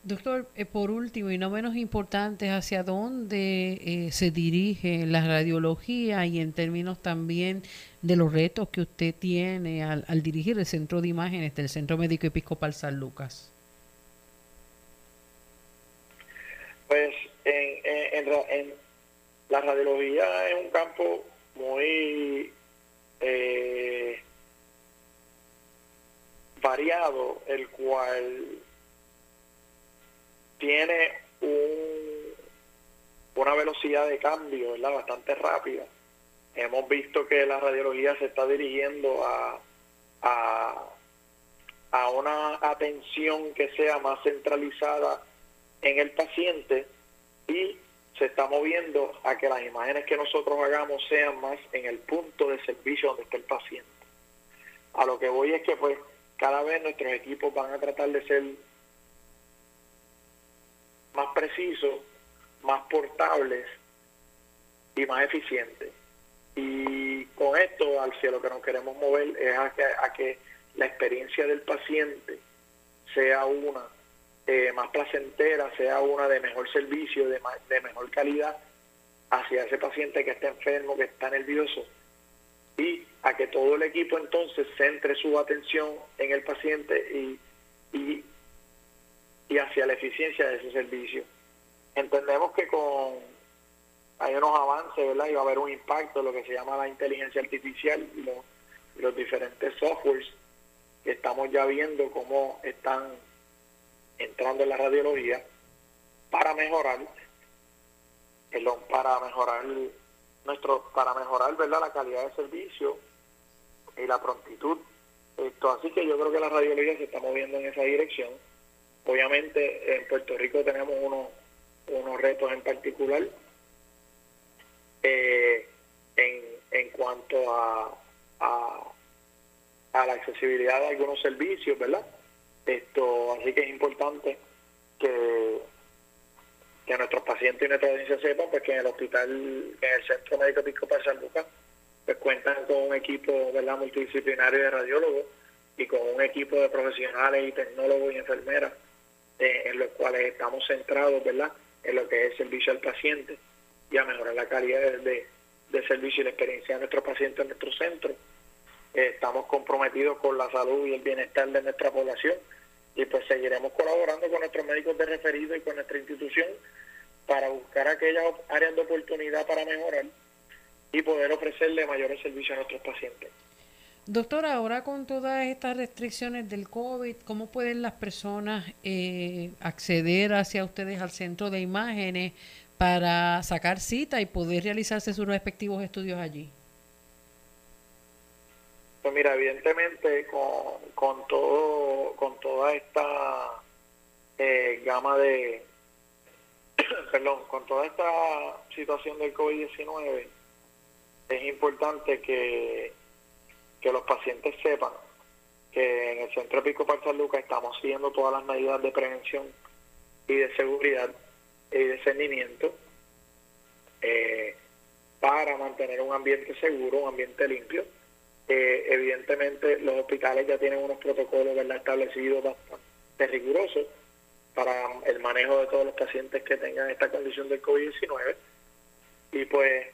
Doctor, eh, por último y no menos importante, ¿hacia dónde eh, se dirige la radiología y en términos también de los retos que usted tiene al, dirigir el Centro de Imágenes del Centro Médico Episcopal San Lucas?
Pues en, en la radiología es un campo muy eh, variado, el cual tiene un, una velocidad de cambio bastante rápida. Hemos visto que la radiología se está dirigiendo a, a, a una atención que sea más centralizada en el paciente y se está moviendo a que las imágenes que nosotros hagamos sean más en el punto de servicio donde está el paciente. A lo que voy es que pues cada vez nuestros equipos van a tratar de ser más precisos, más portables y más eficientes. Y con esto, al cielo que nos queremos mover es a que, la experiencia del paciente sea una eh, más placentera, sea una de mejor servicio, de, de mejor calidad hacia ese paciente que está enfermo, que está nervioso, y a que todo el equipo entonces centre su atención en el paciente y, hacia eficiencia de ese servicio. Entendemos que con hay unos avances, ¿verdad? Y va a haber un impacto en lo que se llama la inteligencia artificial y los, y los diferentes softwares que estamos ya viendo cómo están entrando en la radiología para mejorar, perdón, para mejorar nuestro, para mejorar verdad la calidad de servicio y la prontitud. Esto, así que yo creo que la radiología se está moviendo en esa dirección. Obviamente en Puerto Rico tenemos unos, unos retos en particular eh, en, en cuanto a, a, la accesibilidad de algunos servicios, ¿verdad? Esto, así que es importante que, que nuestros pacientes y nuestra audiencia sepan pues, que en el hospital, en el Centro Médico Episcopal San Lucas, pues cuentan con un equipo ¿verdad? multidisciplinario de radiólogos y con un equipo de profesionales y tecnólogos y enfermeras eh, en los cuales estamos centrados ¿verdad? en lo que es servicio al paciente y a mejorar la calidad de, de servicio y la experiencia de nuestros pacientes en nuestro centro estamos comprometidos con la salud y el bienestar de nuestra población y pues seguiremos colaborando con nuestros médicos de referido y con nuestra institución para buscar aquellas áreas de oportunidad para mejorar y poder ofrecerle mayores servicios a nuestros pacientes.
Doctora, ahora con todas estas restricciones del COVID, ¿cómo pueden las personas eh, acceder hacia ustedes al centro de imágenes para sacar cita y poder realizarse sus respectivos estudios allí?
Pues mira, evidentemente con, con todo con toda esta eh, gama de perdón, con toda esta situación del COVID-19 es importante que, que los pacientes sepan que en el Centro Pico San Lucas estamos siguiendo todas las medidas de prevención y de seguridad y discernimiento eh, para mantener un ambiente seguro, un ambiente limpio. Eh, evidentemente los hospitales ya tienen unos protocolos establecidos bastante rigurosos para el manejo de todos los pacientes que tengan esta condición del COVID-19 y pues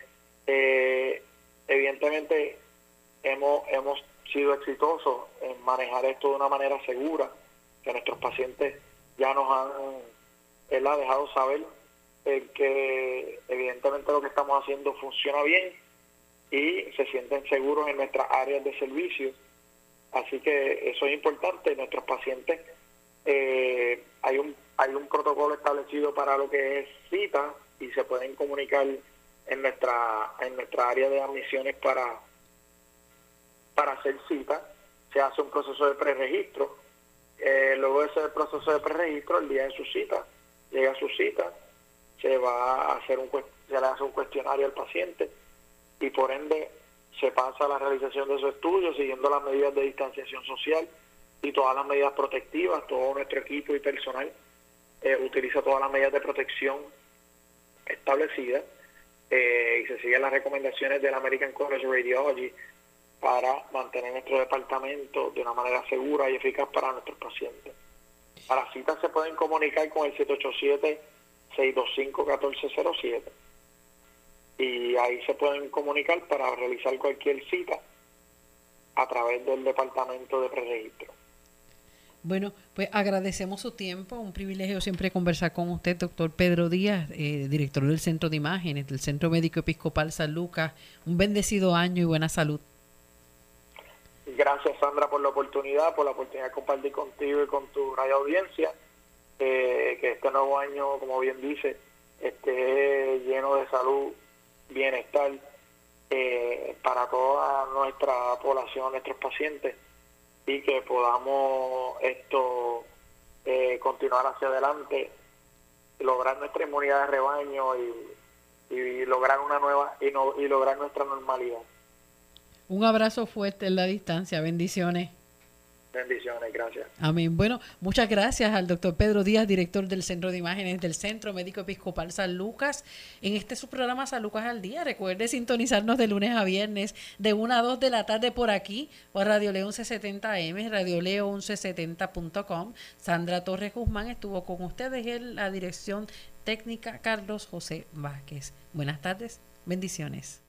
eh, evidentemente hemos, hemos sido exitosos en manejar esto de una manera segura, que nuestros pacientes ya nos han él ha dejado saber que evidentemente lo que estamos haciendo funciona bien y se sienten seguros en nuestras áreas de servicio. Así que eso es importante. Nuestros pacientes, eh, hay, un, hay un protocolo establecido para lo que es cita y se pueden comunicar en nuestra, en nuestra área de admisiones para, para hacer cita. Se hace un proceso de preregistro. Eh, luego de ese proceso de preregistro, el día de su cita, llega a su cita, se va a hacer un se le hace un cuestionario al paciente y por ende se pasa a la realización de su estudio siguiendo las medidas de distanciación social y todas las medidas protectivas, todo nuestro equipo y personal eh, utiliza todas las medidas de protección establecidas eh, y se siguen las recomendaciones del American College of Radiology para mantener nuestro departamento de una manera segura y eficaz para nuestros pacientes. Para citas se pueden comunicar con el 787-625-1407 y ahí se pueden comunicar para realizar cualquier cita a través del departamento de preregistro.
Bueno, pues agradecemos su tiempo, un privilegio siempre conversar con usted, doctor Pedro Díaz, eh, director del Centro de Imágenes del Centro Médico Episcopal San Lucas. Un bendecido año y buena salud.
Gracias Sandra por la oportunidad, por la oportunidad de compartir contigo y con tu radio audiencia. Eh, que este nuevo año, como bien dice, esté lleno de salud, bienestar eh, para toda nuestra población, nuestros pacientes, y que podamos esto eh, continuar hacia adelante, lograr nuestra inmunidad de rebaño y, y lograr una nueva y, no, y lograr nuestra normalidad.
Un abrazo fuerte en la distancia. Bendiciones.
Bendiciones, gracias.
Amén. Bueno, muchas gracias al doctor Pedro Díaz, director del Centro de Imágenes del Centro Médico Episcopal San Lucas. En este su programa San Lucas al Día. Recuerde sintonizarnos de lunes a viernes de 1 a 2 de la tarde por aquí, por Radio Leo 1170M, Radio Leo 1170.com. Sandra Torres Guzmán estuvo con ustedes en la dirección técnica Carlos José Vázquez. Buenas tardes, bendiciones.